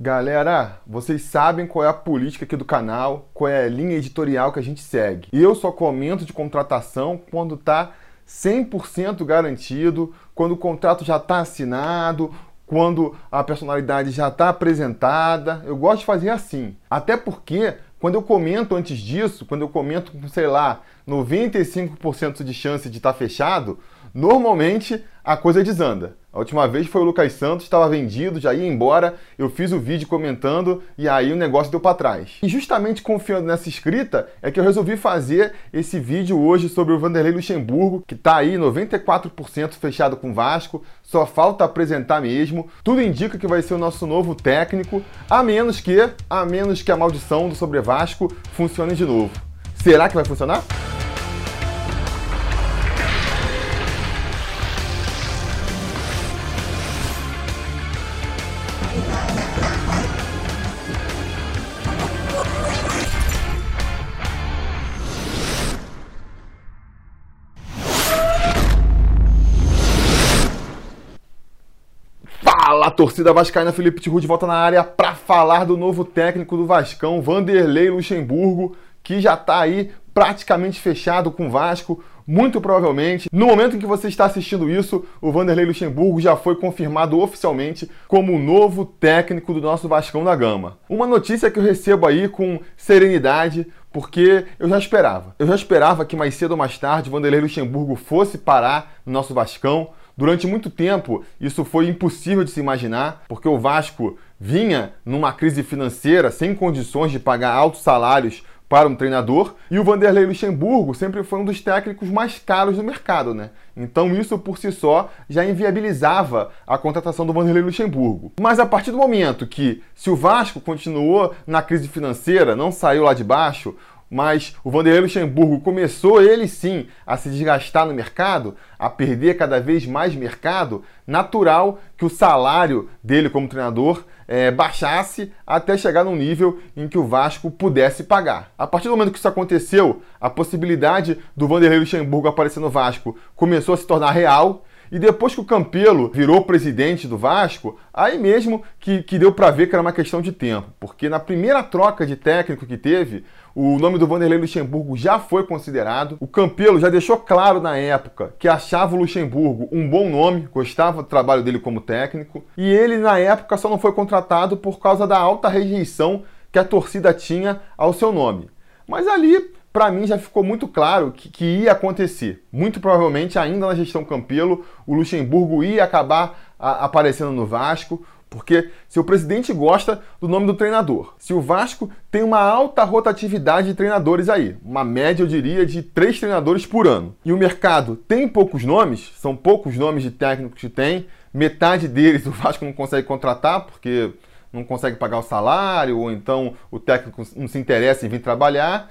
Galera, vocês sabem qual é a política aqui do canal, qual é a linha editorial que a gente segue. Eu só comento de contratação quando tá 100% garantido, quando o contrato já está assinado, quando a personalidade já está apresentada. Eu gosto de fazer assim. Até porque, quando eu comento antes disso, quando eu comento com, sei lá, 95% de chance de estar tá fechado, normalmente a coisa desanda. A última vez foi o Lucas Santos, estava vendido, já ia embora. Eu fiz o vídeo comentando e aí o negócio deu para trás. E justamente confiando nessa escrita é que eu resolvi fazer esse vídeo hoje sobre o Vanderlei Luxemburgo, que está aí 94% fechado com o Vasco, só falta apresentar mesmo. Tudo indica que vai ser o nosso novo técnico, a menos que, a menos que a maldição do sobre Vasco funcione de novo. Será que vai funcionar? Torcida vascaína, Felipe Tiru de volta na área para falar do novo técnico do Vascão, Vanderlei Luxemburgo, que já está aí praticamente fechado com o Vasco, muito provavelmente. No momento em que você está assistindo isso, o Vanderlei Luxemburgo já foi confirmado oficialmente como o novo técnico do nosso Vascão da Gama. Uma notícia que eu recebo aí com serenidade, porque eu já esperava. Eu já esperava que mais cedo ou mais tarde o Vanderlei Luxemburgo fosse parar no nosso Vascão, Durante muito tempo, isso foi impossível de se imaginar, porque o Vasco vinha numa crise financeira sem condições de pagar altos salários para um treinador, e o Vanderlei Luxemburgo sempre foi um dos técnicos mais caros do mercado, né? Então isso por si só já inviabilizava a contratação do Vanderlei Luxemburgo. Mas a partir do momento que se o Vasco continuou na crise financeira, não saiu lá de baixo, mas o Vanderlei Luxemburgo começou ele sim a se desgastar no mercado, a perder cada vez mais mercado, natural que o salário dele como treinador é, baixasse até chegar num nível em que o Vasco pudesse pagar. A partir do momento que isso aconteceu, a possibilidade do Vanderlei Luxemburgo aparecer no Vasco começou a se tornar real e depois que o Campelo virou presidente do Vasco, aí mesmo que, que deu para ver que era uma questão de tempo. Porque na primeira troca de técnico que teve, o nome do Vanderlei Luxemburgo já foi considerado. O Campelo já deixou claro na época que achava o Luxemburgo um bom nome, gostava do trabalho dele como técnico. E ele, na época, só não foi contratado por causa da alta rejeição que a torcida tinha ao seu nome. Mas ali para mim já ficou muito claro que, que, ia acontecer. Muito provavelmente, ainda na gestão Campelo, o Luxemburgo ia acabar a, aparecendo no Vasco, porque se o presidente gosta do nome do treinador, se o Vasco tem uma alta rotatividade de treinadores aí, uma média, eu diria, de três treinadores por ano, e o mercado tem poucos nomes, são poucos nomes de técnicos que tem, metade deles o Vasco não consegue contratar porque não consegue pagar o salário, ou então o técnico não se interessa em vir trabalhar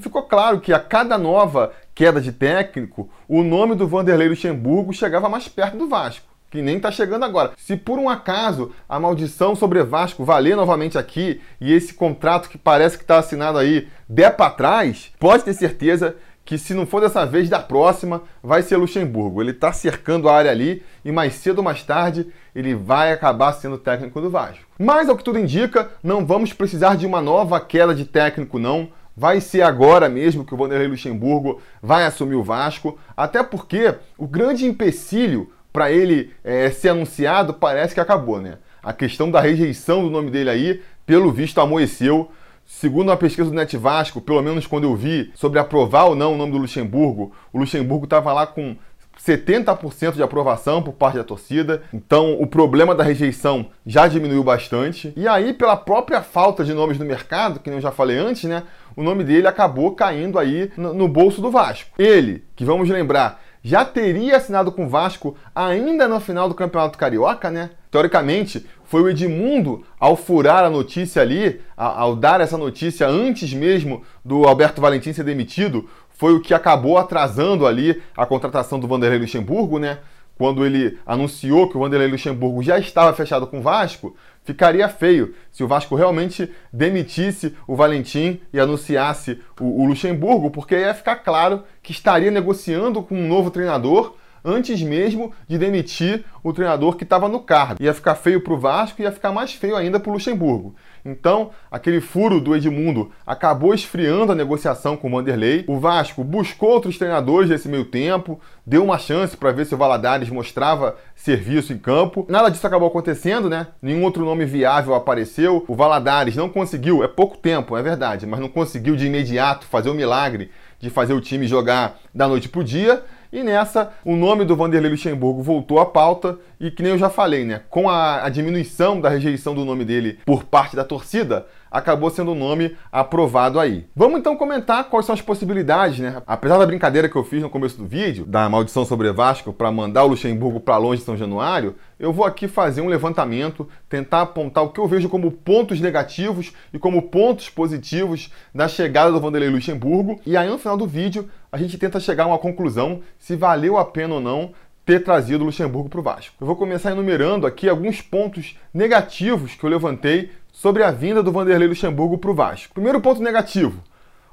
ficou claro que a cada nova queda de técnico, o nome do Vanderlei Luxemburgo chegava mais perto do Vasco. Que nem está chegando agora. Se por um acaso a maldição sobre Vasco valer novamente aqui e esse contrato que parece que está assinado aí der para trás, pode ter certeza que se não for dessa vez, da próxima, vai ser Luxemburgo. Ele está cercando a área ali e mais cedo ou mais tarde ele vai acabar sendo técnico do Vasco. Mas, ao que tudo indica, não vamos precisar de uma nova queda de técnico, não. Vai ser agora mesmo que o Vanderlei Luxemburgo vai assumir o Vasco, até porque o grande empecilho para ele é, ser anunciado parece que acabou, né? A questão da rejeição do nome dele aí, pelo visto, amoeceu. Segundo a pesquisa do Net Vasco, pelo menos quando eu vi sobre aprovar ou não o nome do Luxemburgo, o Luxemburgo estava lá com 70% de aprovação por parte da torcida. Então, o problema da rejeição já diminuiu bastante. E aí, pela própria falta de nomes no mercado, que eu já falei antes, né? O nome dele acabou caindo aí no, no bolso do Vasco. Ele, que vamos lembrar, já teria assinado com o Vasco ainda no final do Campeonato Carioca, né? Teoricamente, foi o Edmundo, ao furar a notícia ali, ao dar essa notícia antes mesmo do Alberto Valentim ser demitido, foi o que acabou atrasando ali a contratação do Vanderlei Luxemburgo, né? Quando ele anunciou que o Vanderlei Luxemburgo já estava fechado com o Vasco, ficaria feio se o Vasco realmente demitisse o Valentim e anunciasse o, o Luxemburgo, porque ia ficar claro que estaria negociando com um novo treinador antes mesmo de demitir o treinador que estava no cargo. Ia ficar feio para o Vasco e ia ficar mais feio ainda para o Luxemburgo. Então, aquele furo do Edmundo acabou esfriando a negociação com o Vanderlei. O Vasco buscou outros treinadores nesse meio tempo, deu uma chance para ver se o Valadares mostrava serviço em campo. Nada disso acabou acontecendo, né? Nenhum outro nome viável apareceu. O Valadares não conseguiu, é pouco tempo, é verdade, mas não conseguiu de imediato fazer o milagre de fazer o time jogar da noite pro dia. E nessa, o nome do Vanderlei Luxemburgo voltou à pauta e que nem eu já falei, né? Com a, a diminuição da rejeição do nome dele por parte da torcida, acabou sendo o nome aprovado aí. Vamos então comentar quais são as possibilidades, né? Apesar da brincadeira que eu fiz no começo do vídeo, da maldição sobre Vasco para mandar o Luxemburgo para longe de São Januário, eu vou aqui fazer um levantamento, tentar apontar o que eu vejo como pontos negativos e como pontos positivos da chegada do Vanderlei Luxemburgo. E aí no final do vídeo a gente tenta chegar a uma conclusão se valeu a pena ou não ter trazido o Luxemburgo para o Vasco. Eu vou começar enumerando aqui alguns pontos negativos que eu levantei sobre a vinda do Vanderlei Luxemburgo para o Vasco. Primeiro ponto negativo.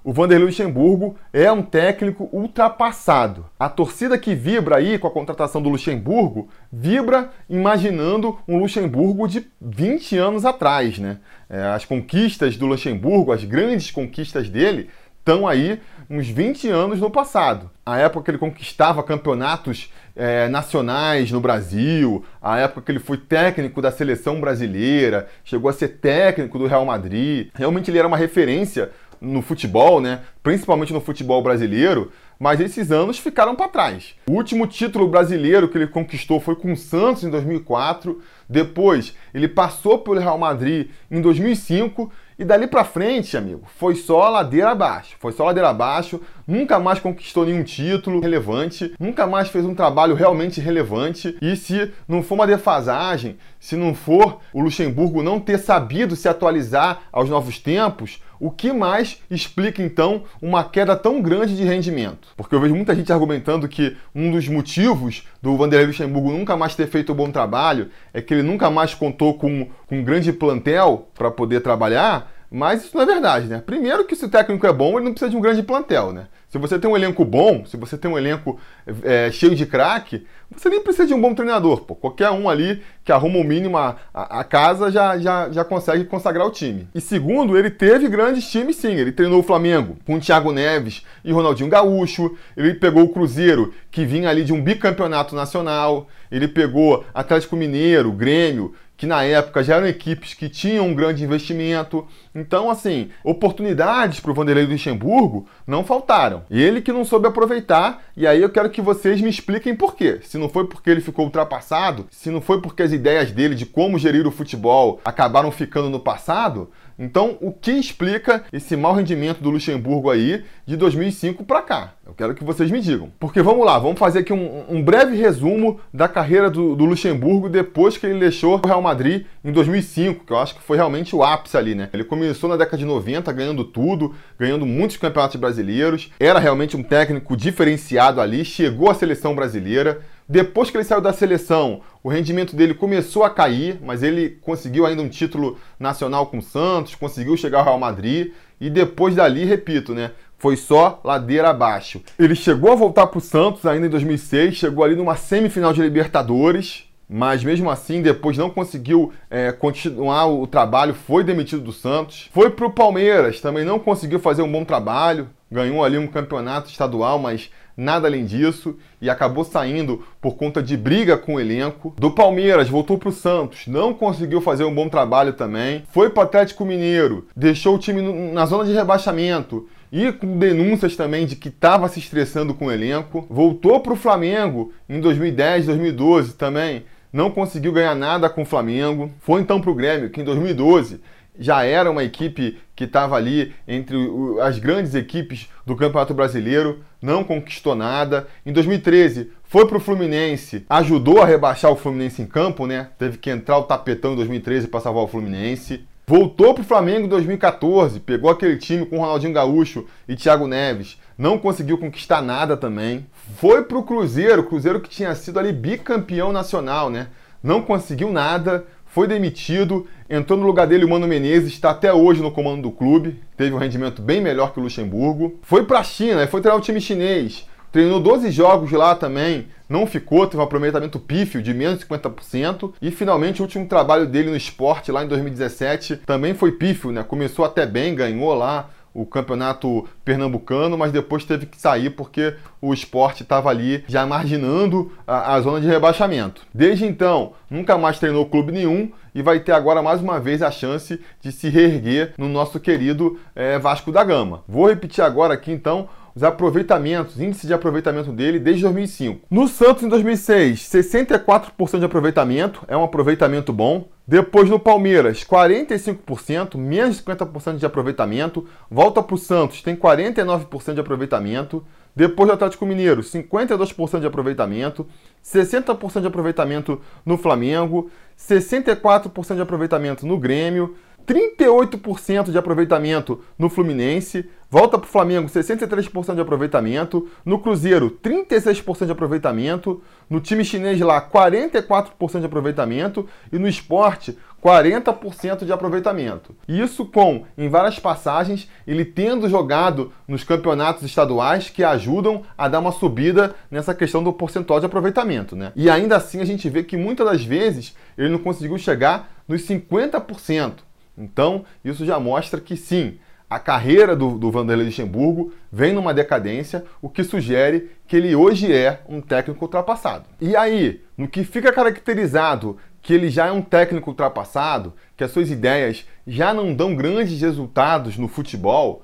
O Vanderlei Luxemburgo é um técnico ultrapassado. A torcida que vibra aí com a contratação do Luxemburgo vibra imaginando um Luxemburgo de 20 anos atrás, né? É, as conquistas do Luxemburgo, as grandes conquistas dele, estão aí uns 20 anos no passado. A época que ele conquistava campeonatos é, nacionais no Brasil, a época que ele foi técnico da seleção brasileira, chegou a ser técnico do Real Madrid. Realmente ele era uma referência no futebol, né? principalmente no futebol brasileiro, mas esses anos ficaram para trás. O último título brasileiro que ele conquistou foi com o Santos em 2004. Depois, ele passou pelo Real Madrid em 2005 e dali para frente, amigo, foi só ladeira abaixo. Foi só ladeira abaixo, nunca mais conquistou nenhum título relevante, nunca mais fez um trabalho realmente relevante. E se não for uma defasagem, se não for o Luxemburgo não ter sabido se atualizar aos novos tempos, o que mais explica então uma queda tão grande de rendimento? Porque eu vejo muita gente argumentando que um dos motivos do Vanderlei Luxemburgo nunca mais ter feito um bom trabalho é que ele nunca mais contou com, com um grande plantel para poder trabalhar, mas isso não é verdade, né? Primeiro que se o técnico é bom, ele não precisa de um grande plantel, né? Se você tem um elenco bom, se você tem um elenco é, cheio de craque, você nem precisa de um bom treinador. Pô. Qualquer um ali que arruma o mínimo a, a, casa já, já, já consegue consagrar o time. E segundo, ele teve grandes times sim. Ele treinou o Flamengo com o Thiago Neves e Ronaldinho Gaúcho. Ele pegou o Cruzeiro, que vinha ali de um bicampeonato nacional. Ele pegou Atlético Mineiro, Grêmio, que na época já eram equipes que tinham um grande investimento. Então, assim, oportunidades para o Vanderlei Luxemburgo não faltaram. Ele que não soube aproveitar, e aí eu quero que vocês me expliquem por quê. Se não foi porque ele ficou ultrapassado, se não foi porque as ideias dele de como gerir o futebol acabaram ficando no passado, então, o que explica esse mau rendimento do Luxemburgo aí de 2005 para cá? Eu quero que vocês me digam. Porque vamos lá, vamos fazer aqui um, um breve resumo da carreira do, do, Luxemburgo depois que ele deixou o Real Madrid em 2005, que eu acho que foi realmente o ápice ali, né? Ele começou na década de 90 ganhando tudo, ganhando muitos campeonatos brasileiros, era realmente um técnico diferenciado ali, chegou à seleção brasileira depois que ele saiu da seleção, o rendimento dele começou a cair, mas ele conseguiu ainda um título nacional com o Santos, conseguiu chegar ao Real Madrid e depois dali, repito, né, foi só ladeira abaixo. Ele chegou a voltar para o Santos ainda em 2006, chegou ali numa semifinal de Libertadores, mas mesmo assim depois não conseguiu é, continuar o trabalho, foi demitido do Santos. Foi para o Palmeiras, também não conseguiu fazer um bom trabalho, ganhou ali um campeonato estadual, mas nada além disso, e acabou saindo por conta de briga com o elenco. Do Palmeiras, voltou para o Santos, não conseguiu fazer um bom trabalho também. Foi para o Atlético Mineiro, deixou o time na zona de rebaixamento e com denúncias também de que estava se estressando com o elenco. Voltou para o Flamengo em 2010, 2012 também. Não conseguiu ganhar nada com o Flamengo. Foi então para o Grêmio, que em 2012 já era uma equipe que estava ali entre as grandes equipes do Campeonato Brasileiro, não conquistou nada. Em 2013 foi para o Fluminense, ajudou a rebaixar o Fluminense em campo, né? Teve que entrar o tapetão em 2013 para salvar o Fluminense. Voltou para o Flamengo em 2014, pegou aquele time com Ronaldinho Gaúcho e Thiago Neves, não conseguiu conquistar nada também. Foi para o Cruzeiro, Cruzeiro que tinha sido ali bicampeão nacional, né? Não conseguiu nada, foi demitido, entrou no lugar dele o Mano Menezes, está até hoje no comando do clube, teve um rendimento bem melhor que o Luxemburgo. Foi para a China, foi treinar o time chinês, treinou 12 jogos lá também, não ficou, teve um aproveitamento pífio de menos de 50%. E finalmente o último trabalho dele no esporte lá em 2017 também foi pífio, né? Começou até bem, ganhou lá o campeonato pernambucano, mas depois teve que sair porque o esporte estava ali já marginando a, a, zona de rebaixamento. Desde então, nunca mais treinou clube nenhum e vai ter agora mais uma vez a chance de se reerguer no nosso querido é, Vasco da Gama. Vou repetir agora aqui então os aproveitamentos, índice de aproveitamento dele desde 2005. No Santos, em 2006, 64% de aproveitamento, é um aproveitamento bom. Depois no Palmeiras, 45%, menos de 50% de aproveitamento. Volta para o Santos, tem 49% de aproveitamento. Depois do Atlético Mineiro, 52% de aproveitamento. 60% de aproveitamento no Flamengo. 64% de aproveitamento no Grêmio. 38% de aproveitamento no Fluminense, volta para o Flamengo 63% de aproveitamento, no Cruzeiro 36% de aproveitamento, no time chinês lá 44% de aproveitamento e no esporte 40% de aproveitamento. Isso com, em várias passagens, ele tendo jogado nos campeonatos estaduais que ajudam a dar uma subida nessa questão do percentual de aproveitamento. Né? E ainda assim a gente vê que muitas das vezes ele não conseguiu chegar nos 50%. Então, isso já mostra que sim, a carreira do, do Vanderlei Luxemburgo vem numa decadência, o que sugere que ele hoje é um técnico ultrapassado. E aí, no que fica caracterizado que ele já é um técnico ultrapassado, que as suas ideias já não dão grandes resultados no futebol,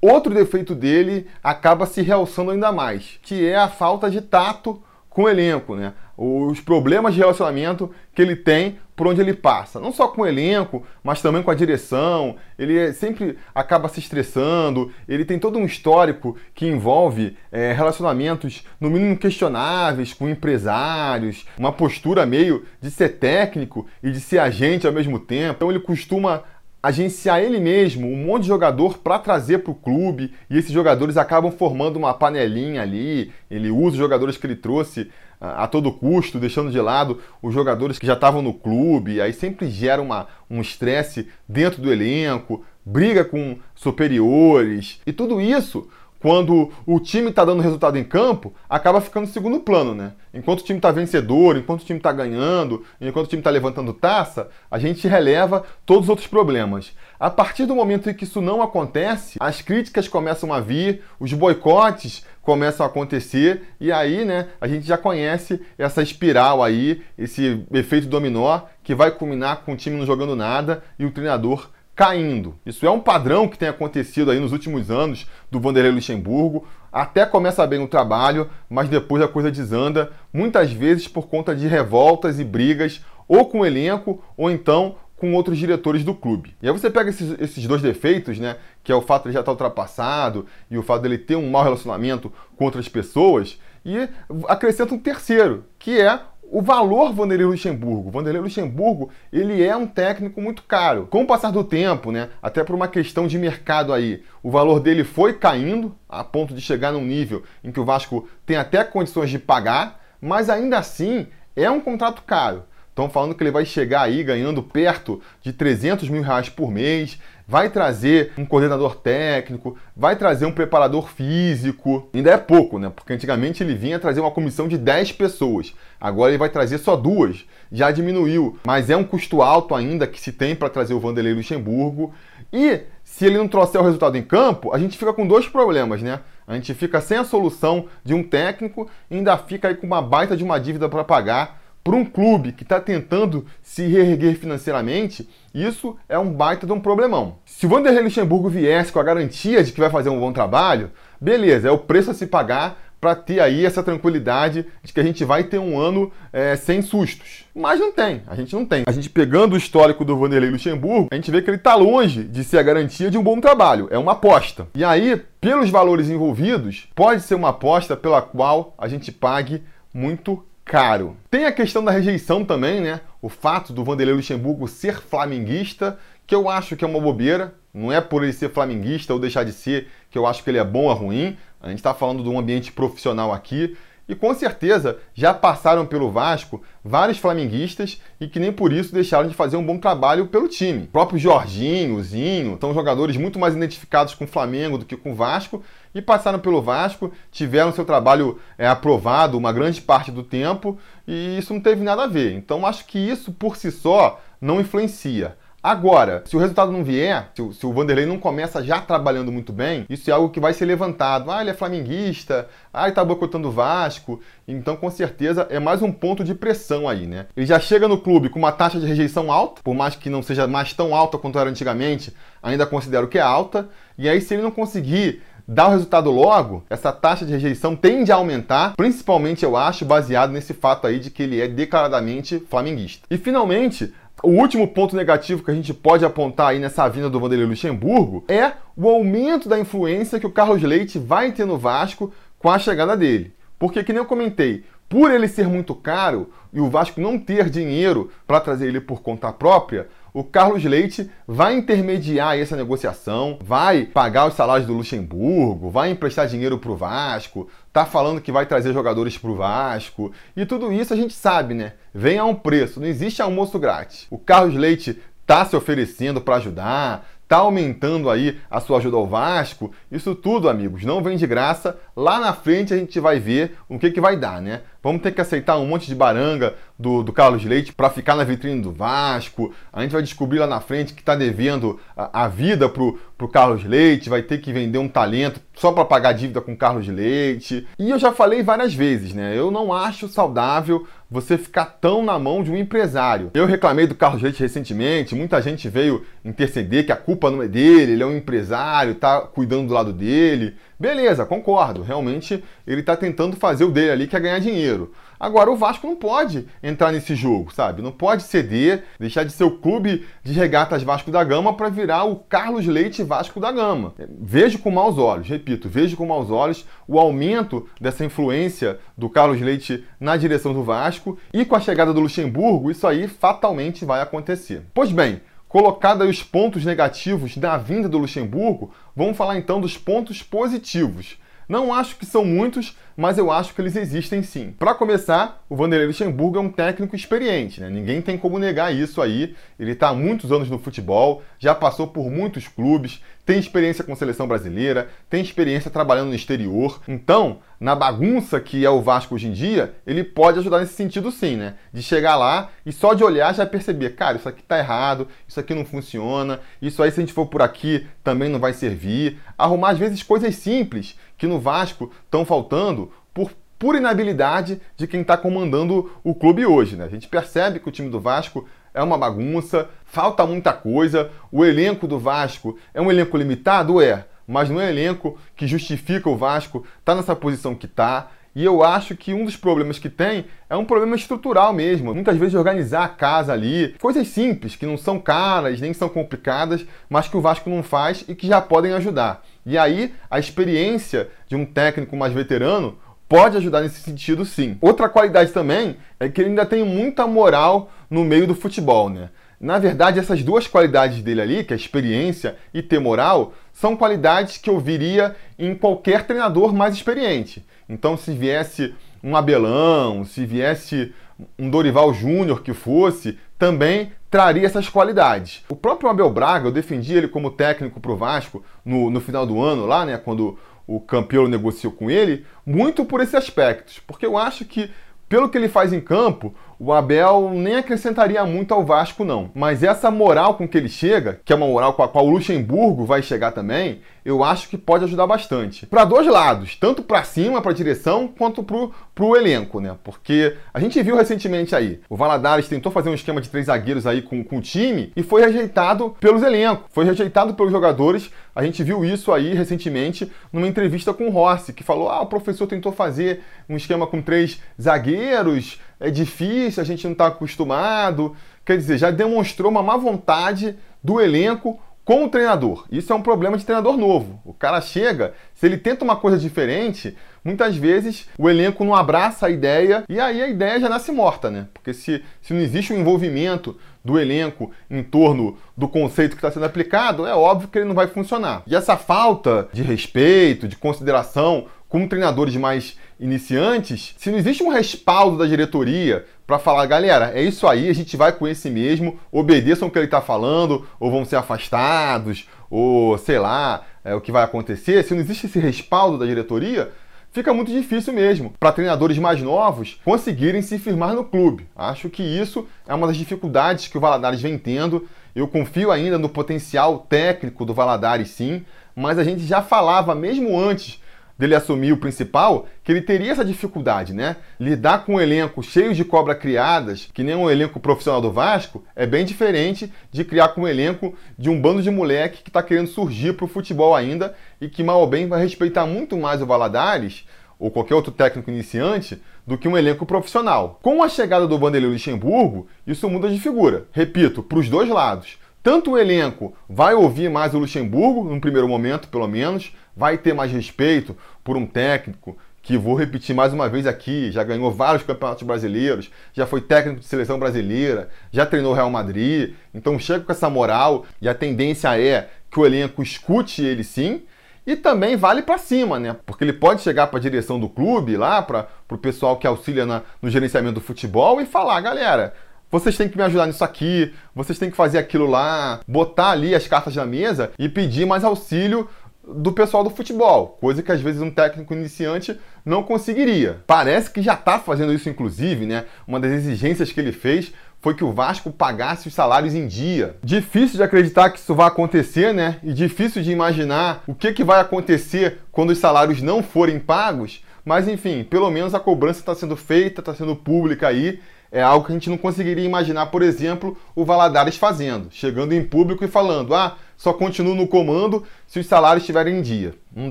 outro defeito dele acaba se realçando ainda mais, que é a falta de tato com o elenco, né? Os problemas de relacionamento que ele tem por onde ele passa. Não só com o elenco, mas também com a direção. Ele é, sempre acaba se estressando. Ele tem todo um histórico que envolve é, relacionamentos, no mínimo, questionáveis com empresários, uma postura meio de ser técnico e de ser agente ao mesmo tempo. Então ele costuma agenciar ele mesmo um monte de jogador para trazer para o clube e esses jogadores acabam formando uma panelinha ali. Ele usa os jogadores que ele trouxe a, todo custo, deixando de lado os jogadores que já estavam no clube. Aí sempre gera uma, um estresse dentro do elenco, briga com superiores e tudo isso quando o time está dando resultado em campo, acaba ficando segundo plano, né? Enquanto o time está vencedor, enquanto o time está ganhando, enquanto o time está levantando taça, a gente releva todos os outros problemas. A partir do momento em que isso não acontece, as críticas começam a vir, os boicotes começam a acontecer e aí, né, a gente já conhece essa espiral aí, esse efeito dominó que vai culminar com o time não jogando nada e o treinador caindo. Isso é um padrão que tem acontecido aí nos últimos anos do Vanderlei Luxemburgo. Até começa bem o trabalho, mas depois a coisa desanda, muitas vezes por conta de revoltas e brigas, ou com o elenco, ou então com outros diretores do clube. E aí você pega esses, esses dois defeitos, né? Que é o fato de ele já estar ultrapassado e o fato dele ter um mau relacionamento com outras pessoas, e acrescenta um terceiro, que é o valor Vanderlei Luxemburgo. Vanderlei Luxemburgo, ele é um técnico muito caro. Com o passar do tempo, né, até por uma questão de mercado aí, o valor dele foi caindo a ponto de chegar num nível em que o Vasco tem até condições de pagar, mas ainda assim é um contrato caro. Estão falando que ele vai chegar aí ganhando perto de 300 mil reais por mês, vai trazer um coordenador técnico, vai trazer um preparador físico. Ainda é pouco, né? Porque antigamente ele vinha trazer uma comissão de 10 pessoas. Agora ele vai trazer só duas. Já diminuiu, mas é um custo alto ainda que se tem para trazer o Vanderlei Luxemburgo. E se ele não trouxer o resultado em campo, a gente fica com dois problemas, né? A gente fica sem a solução de um técnico e ainda fica aí com uma baita de uma dívida para pagar para um clube que está tentando se reerguer financeiramente, isso é um baita de um problemão. Se o Vanderlei Luxemburgo viesse com a garantia de que vai fazer um bom trabalho, beleza, é o preço a se pagar para ter aí essa tranquilidade de que a gente vai ter um ano é, sem sustos. Mas não tem, a gente não tem. A gente pegando o histórico do Vanderlei Luxemburgo, a gente vê que ele está longe de ser a garantia de um bom trabalho. É uma aposta. E aí, pelos valores envolvidos, pode ser uma aposta pela qual a gente pague muito caro. Tem a questão da rejeição também, né? O fato do Vanderlei Luxemburgo ser flamenguista, que eu acho que é uma bobeira. Não é por ele ser flamenguista ou deixar de ser que eu acho que ele é bom ou ruim. A gente está falando de um ambiente profissional aqui. E com certeza já passaram pelo Vasco vários flamenguistas e que nem por isso deixaram de fazer um bom trabalho pelo time. O próprio Jorginho, Zinho, são jogadores muito mais identificados com o Flamengo do que com o Vasco e passaram pelo Vasco, tiveram seu trabalho é, aprovado uma grande parte do tempo e isso não teve nada a ver. Então acho que isso por si só não influencia. Agora, se o resultado não vier, se o, se o, Vanderlei não começa já trabalhando muito bem, isso é algo que vai ser levantado. Ah, ele é flamenguista, ah, ele tá boicotando o Vasco. Então, com certeza, é mais um ponto de pressão aí, né? Ele já chega no clube com uma taxa de rejeição alta, por mais que não seja mais tão alta quanto era antigamente, ainda considero que é alta. E aí, se ele não conseguir dar o resultado logo, essa taxa de rejeição tende a aumentar, principalmente, eu acho, baseado nesse fato aí de que ele é declaradamente flamenguista. E, finalmente, o último ponto negativo que a gente pode apontar aí nessa vinda do Vanderlei Luxemburgo é o aumento da influência que o Carlos Leite vai ter no Vasco com a chegada dele. Porque, que nem eu comentei, por ele ser muito caro e o Vasco não ter dinheiro para trazer ele por conta própria, o Carlos Leite vai intermediar essa negociação, vai pagar os salários do Luxemburgo, vai emprestar dinheiro para o Vasco, tá falando que vai trazer jogadores para o Vasco e tudo isso a gente sabe, né? Vem a um preço, não existe almoço grátis. O Carlos Leite tá se oferecendo para ajudar, tá aumentando aí a sua ajuda ao Vasco. Isso tudo, amigos, não vem de graça. Lá na frente a gente vai ver o que, que vai dar, né? Vamos ter que aceitar um monte de baranga do, do Carlos Leite para ficar na vitrine do Vasco. A gente vai descobrir lá na frente que está devendo a, a, vida pro, pro Carlos Leite, vai ter que vender um talento só para pagar dívida com o Carlos Leite. E eu já falei várias vezes, né? Eu não acho saudável você ficar tão na mão de um empresário. Eu reclamei do Carlos Leite recentemente, muita gente veio interceder que a culpa não é dele, ele é um empresário, tá cuidando do lado dele. Beleza, concordo. Realmente ele está tentando fazer o dele ali, que é ganhar dinheiro. Agora, o Vasco não pode entrar nesse jogo, sabe? Não pode ceder, deixar de ser o clube de regatas Vasco da Gama para virar o Carlos Leite Vasco da Gama. Vejo com maus olhos, repito, vejo com maus olhos o aumento dessa influência do Carlos Leite na direção do Vasco e com a chegada do Luxemburgo, isso aí fatalmente vai acontecer. Pois bem, Colocado os pontos negativos da vinda do Luxemburgo, vamos falar então dos pontos positivos. Não acho que são muitos, mas eu acho que eles existem sim. Para começar, o Vanderlei Luxemburgo é um técnico experiente, né? Ninguém tem como negar isso aí. Ele está há muitos anos no futebol, já passou por muitos clubes, tem experiência com seleção brasileira, tem experiência trabalhando no exterior. Então, na bagunça que é o Vasco hoje em dia, ele pode ajudar nesse sentido sim, né? De chegar lá e só de olhar já perceber, cara, isso aqui tá errado, isso aqui não funciona, isso aí se a gente for por aqui também não vai servir. Arrumar às vezes coisas simples que no Vasco estão faltando por pura inabilidade de quem está comandando o clube hoje, né? A gente percebe que o time do Vasco é uma bagunça, falta muita coisa. O elenco do Vasco é um elenco limitado? É, mas não é um elenco que justifica o Vasco estar tá nessa posição que está. E eu acho que um dos problemas que tem é um problema estrutural mesmo. Muitas vezes organizar a casa ali, coisas simples, que não são caras, nem são complicadas, mas que o Vasco não faz e que já podem ajudar. E aí, a experiência de um técnico mais veterano pode ajudar nesse sentido sim. Outra qualidade também é que ele ainda tem muita moral no meio do futebol, né? Na verdade, essas duas qualidades dele ali, que é experiência e ter moral, são qualidades que eu viria em qualquer treinador mais experiente. Então, se viesse um Abelão, se viesse um Dorival Júnior que fosse, também traria essas qualidades. O próprio Abel Braga, eu defendi ele como técnico para o Vasco no, no final do ano, lá, né, quando o campeão negociou com ele, muito por esses aspectos, porque eu acho que pelo que ele faz em campo, o Abel nem acrescentaria muito ao Vasco, não. Mas essa moral com que ele chega, que é uma moral com a qual o Luxemburgo vai chegar também, eu acho que pode ajudar bastante. Para dois lados, tanto para cima, para a direção, quanto pro, pro elenco, né? Porque a gente viu recentemente aí, o Valadares tentou fazer um esquema de três zagueiros aí com, com o time e foi rejeitado pelos elencos, foi rejeitado pelos jogadores. A gente viu isso aí recentemente numa entrevista com o Rossi, que falou: ah, o professor tentou fazer um esquema com três zagueiros, é difícil, a gente não está acostumado. Quer dizer, já demonstrou uma má vontade do elenco com o treinador. Isso é um problema de treinador novo. O cara chega, se ele tenta uma coisa diferente, muitas vezes o elenco não abraça a ideia e aí a ideia já nasce morta, né? Porque se, se não existe um envolvimento do elenco em torno do conceito que está sendo aplicado, é óbvio que ele não vai funcionar. E essa falta de respeito, de consideração com treinadores mais iniciantes, se não existe um respaldo da diretoria para falar, galera, é isso aí, a gente vai com esse mesmo, obedeçam o que ele está falando, ou vão ser afastados, ou sei lá, é, o que vai acontecer, se não existe esse respaldo da diretoria, fica muito difícil mesmo para treinadores mais novos conseguirem se firmar no clube. Acho que isso é uma das dificuldades que o Valadares vem tendo. Eu confio ainda no potencial técnico do Valadares, sim, mas a gente já falava mesmo antes dele assumir o principal, que ele teria essa dificuldade, né? Lidar com um elenco cheio de cobra criadas, que nem um elenco profissional do Vasco, é bem diferente de criar com um elenco de um bando de moleque que está querendo surgir para o futebol ainda e que mal ou bem vai respeitar muito mais o Valadares ou qualquer outro técnico iniciante do que um elenco profissional. Com a chegada do Vanderlei Luxemburgo, isso muda de figura. Repito, para os dois lados. Tanto o elenco vai ouvir mais o Luxemburgo, num primeiro momento, pelo menos, vai ter mais respeito por um técnico que, vou repetir mais uma vez aqui, já ganhou vários campeonatos brasileiros, já foi técnico de seleção brasileira, já treinou Real Madrid, então chega com essa moral e a tendência é que o elenco escute ele sim. E também vale para cima, né? Porque ele pode chegar para a direção do clube, lá para o pessoal que auxilia na, no gerenciamento do futebol e falar: galera, vocês têm que me ajudar nisso aqui, vocês têm que fazer aquilo lá, botar ali as cartas na mesa e pedir mais auxílio do pessoal do futebol, coisa que às vezes um técnico iniciante não conseguiria. Parece que já está fazendo isso, inclusive, né? Uma das exigências que ele fez foi que o Vasco pagasse os salários em dia. Difícil de acreditar que isso vai acontecer, né? E difícil de imaginar o que, que vai acontecer quando os salários não forem pagos. Mas enfim, pelo menos a cobrança está sendo feita, está sendo pública aí é algo que a gente não conseguiria imaginar, por exemplo, o Valadares fazendo, chegando em público e falando: ah, só continuo no comando se os salários estiverem em dia. Não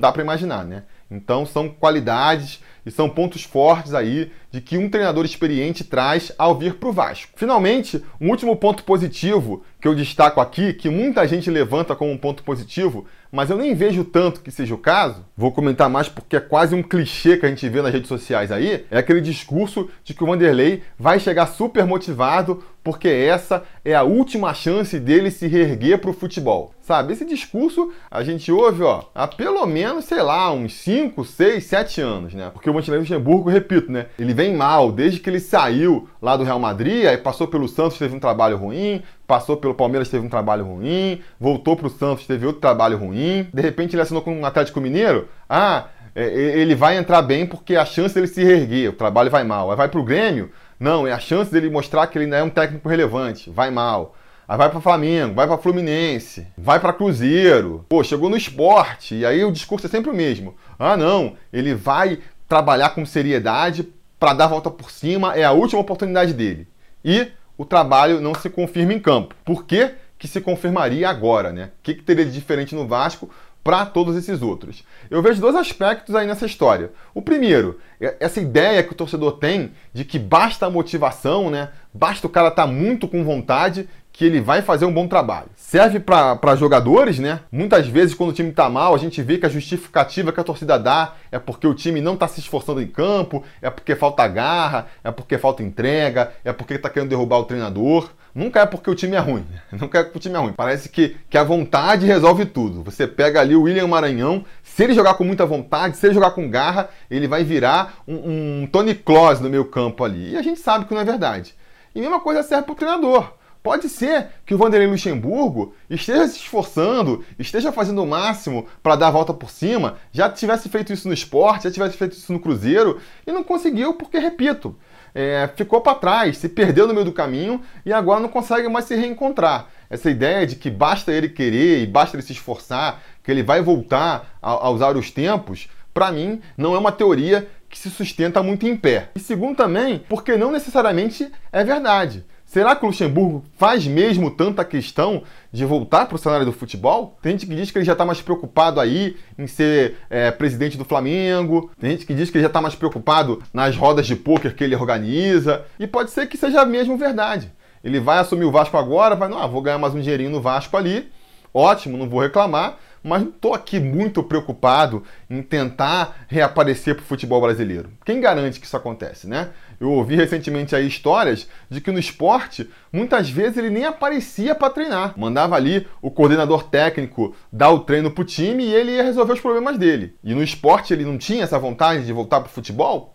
dá para imaginar, né? Então são qualidades e são pontos fortes aí de que um treinador experiente traz ao vir para o Vasco. Finalmente, um último ponto positivo que eu destaco aqui, que muita gente levanta como um ponto positivo, mas eu nem vejo tanto que seja o caso, vou comentar mais porque é quase um clichê que a gente vê nas redes sociais aí, é aquele discurso de que o Vanderlei vai chegar super motivado porque essa é a última chance dele se reerguer para o futebol. Sabe, esse discurso a gente ouve ó, há pelo menos, sei lá, uns 5, 6, 7 anos, né? Porque o Vanderlei Luxemburgo, repito, né? Ele vem mal desde que ele saiu lá do Real Madrid, aí passou pelo Santos, teve um trabalho ruim, passou pelo Palmeiras, teve um trabalho ruim, voltou para o Santos, teve outro trabalho ruim, de repente ele assinou com um Atlético Mineiro, ah, é, ele vai entrar bem porque a chance dele se reerguer, o trabalho vai mal. Aí vai para o Grêmio, não, é a chance dele mostrar que ele ainda é um técnico relevante, vai mal. Aí vai para Flamengo, vai para Fluminense, vai para Cruzeiro. Pô, chegou no esporte e aí o discurso é sempre o mesmo. Ah, não, ele vai trabalhar com seriedade para dar a volta por cima, é a última oportunidade dele. E o trabalho não se confirma em campo. Por que, que se confirmaria agora, né? O que, que teria de diferente no Vasco para todos esses outros? Eu vejo dois aspectos aí nessa história. O primeiro, é essa ideia que o torcedor tem de que basta a motivação, né? Basta o cara estar tá muito com vontade que ele vai fazer um bom trabalho. Serve para jogadores, né? Muitas vezes, quando o time está mal, a gente vê que a justificativa que a torcida dá é porque o time não está se esforçando em campo, é porque falta garra, é porque falta entrega, é porque está querendo derrubar o treinador. Nunca é porque o time é ruim. Nunca é porque o time é ruim. Parece que, que a vontade resolve tudo. Você pega ali o William Maranhão, se ele jogar com muita vontade, se ele jogar com garra, ele vai virar um, um Tony Kroos no meio campo ali. E a gente sabe que não é verdade. E a mesma coisa serve para o treinador. Pode ser que o Vanderlei Luxemburgo esteja se esforçando, esteja fazendo o máximo para dar a volta por cima, já tivesse feito isso no esporte, já tivesse feito isso no Cruzeiro e não conseguiu porque, repito, é, ficou para trás, se perdeu no meio do caminho e agora não consegue mais se reencontrar. Essa ideia de que basta ele querer e basta ele se esforçar, que ele vai voltar a, a usar os tempos, para mim não é uma teoria que se sustenta muito em pé. E segundo também, porque não necessariamente é verdade. Será que o Luxemburgo faz mesmo tanta questão de voltar para o cenário do futebol? Tem gente que diz que ele já está mais preocupado aí em ser é, presidente do Flamengo, tem gente que diz que ele já está mais preocupado nas rodas de pôquer que ele organiza, e pode ser que seja mesmo verdade. Ele vai assumir o Vasco agora, vai, não, ah, vou ganhar mais um dinheirinho no Vasco ali, ótimo, não vou reclamar, mas não estou aqui muito preocupado em tentar reaparecer para o futebol brasileiro. Quem garante que isso acontece, né? Eu ouvi recentemente aí histórias de que no esporte, muitas vezes ele nem aparecia para treinar. Mandava ali o coordenador técnico dar o treino pro time e ele ia resolver os problemas dele. E no esporte ele não tinha essa vontade de voltar pro futebol?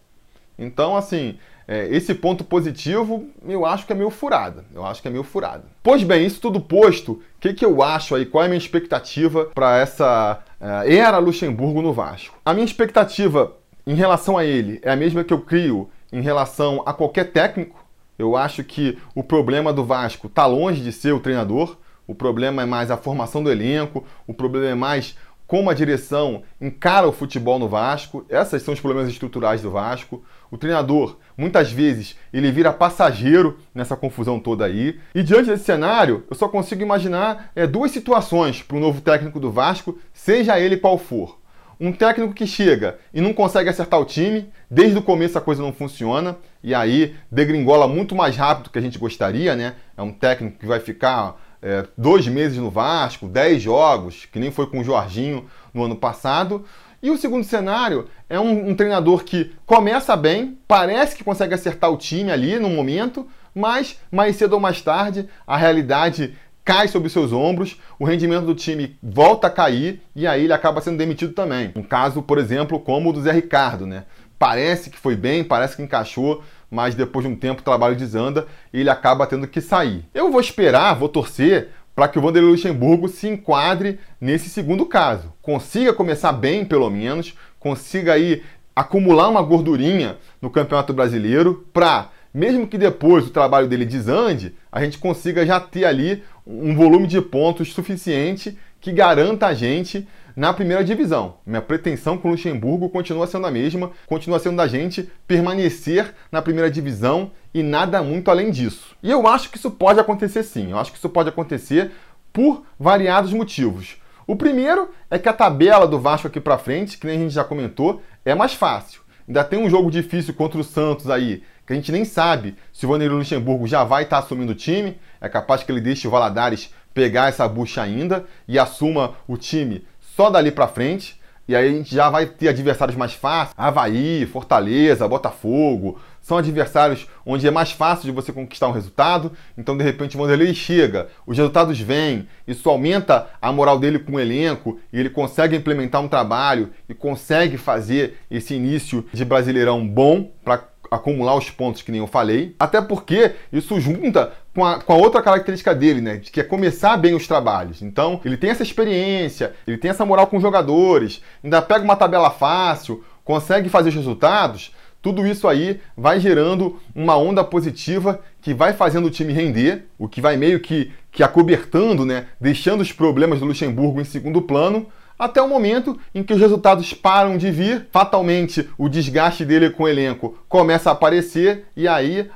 Então, assim, é, esse ponto positivo eu acho que é meio furada. Eu acho que é meio furada. Pois bem, isso tudo posto, o que, que eu acho aí? Qual é a minha expectativa para essa uh, era Luxemburgo no Vasco? A minha expectativa em relação a ele é a mesma que eu crio em relação a qualquer técnico. Eu acho que o problema do Vasco está longe de ser o treinador. O problema é mais a formação do elenco, o problema é mais como a direção encara o futebol no Vasco. Essas são os problemas estruturais do Vasco. O treinador, muitas vezes, ele vira passageiro nessa confusão toda aí. E diante desse cenário, eu só consigo imaginar é, duas situações para o novo técnico do Vasco, seja ele qual for. Um técnico que chega e não consegue acertar o time, desde o começo a coisa não funciona, e aí degringola muito mais rápido do que a gente gostaria, né? É um técnico que vai ficar é, dois meses no Vasco, dez jogos, que nem foi com o Jorginho no ano passado. E o segundo cenário é um, um, treinador que começa bem, parece que consegue acertar o time ali no momento, mas mais cedo ou mais tarde a realidade cai sobre seus ombros, o rendimento do time volta a cair e aí ele acaba sendo demitido também. Um caso, por exemplo, como o do Zé Ricardo, né? Parece que foi bem, parece que encaixou, mas depois de um tempo o trabalho desanda e ele acaba tendo que sair. Eu vou esperar, vou torcer para que o Vanderlei Luxemburgo se enquadre nesse segundo caso. Consiga começar bem, pelo menos, consiga aí acumular uma gordurinha no Campeonato Brasileiro para mesmo que depois o trabalho dele desande, a gente consiga já ter ali um volume de pontos suficiente que garanta a gente na primeira divisão. Minha pretensão com o Luxemburgo continua sendo a mesma, continua sendo da gente permanecer na primeira divisão e nada muito além disso. E eu acho que isso pode acontecer sim, eu acho que isso pode acontecer por variados motivos. O primeiro é que a tabela do Vasco aqui para frente, que nem a gente já comentou, é mais fácil. Ainda tem um jogo difícil contra o Santos aí, que a gente nem sabe se o Vanderlei Luxemburgo já vai estar tá assumindo o time. É capaz que ele deixe o Valadares pegar essa bucha ainda e assuma o time só dali para frente. E aí a gente já vai ter adversários mais fáceis. Havaí, Fortaleza, Botafogo. São adversários onde é mais fácil de você conquistar um resultado. Então, de repente, o Vanderlei chega, os resultados vêm, isso aumenta a moral dele com o elenco e ele consegue implementar um trabalho e consegue fazer esse início de Brasileirão bom para acumular os pontos que nem eu falei, até porque isso junta com a, com a outra característica dele, né? Que é começar bem os trabalhos. Então, ele tem essa experiência, ele tem essa moral com os jogadores, ainda pega uma tabela fácil, consegue fazer os resultados. Tudo isso aí vai gerando uma onda positiva que vai fazendo o time render, o que vai meio que, que acobertando, né? Deixando os problemas do Luxemburgo em segundo plano até o momento em que os resultados param de vir, fatalmente o desgaste dele com o elenco começa a aparecer e aí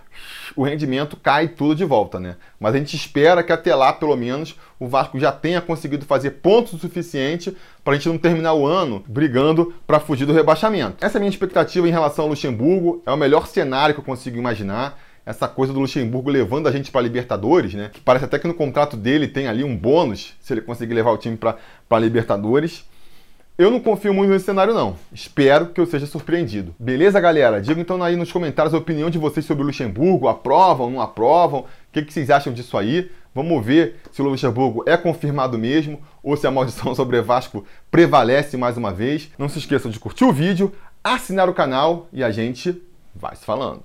o rendimento cai tudo de volta, né? Mas a gente espera que até lá, pelo menos, o Vasco já tenha conseguido fazer pontos o suficiente para a gente não terminar o ano brigando para fugir do rebaixamento. Essa é a minha expectativa em relação ao Luxemburgo, é o melhor cenário que eu consigo imaginar essa coisa do Luxemburgo levando a gente para Libertadores, né? Que parece até que no contrato dele tem ali um bônus se ele conseguir levar o time para Libertadores. Eu não confio muito nesse cenário, não. Espero que eu seja surpreendido. Beleza, galera? Diga então aí nos comentários a opinião de vocês sobre o Luxemburgo. Aprovam, não aprovam? O que, que vocês acham disso aí? Vamos ver se o Luxemburgo é confirmado mesmo ou se a maldição sobre Vasco prevalece mais uma vez. Não se esqueçam de curtir o vídeo, assinar o canal e a gente vai se falando.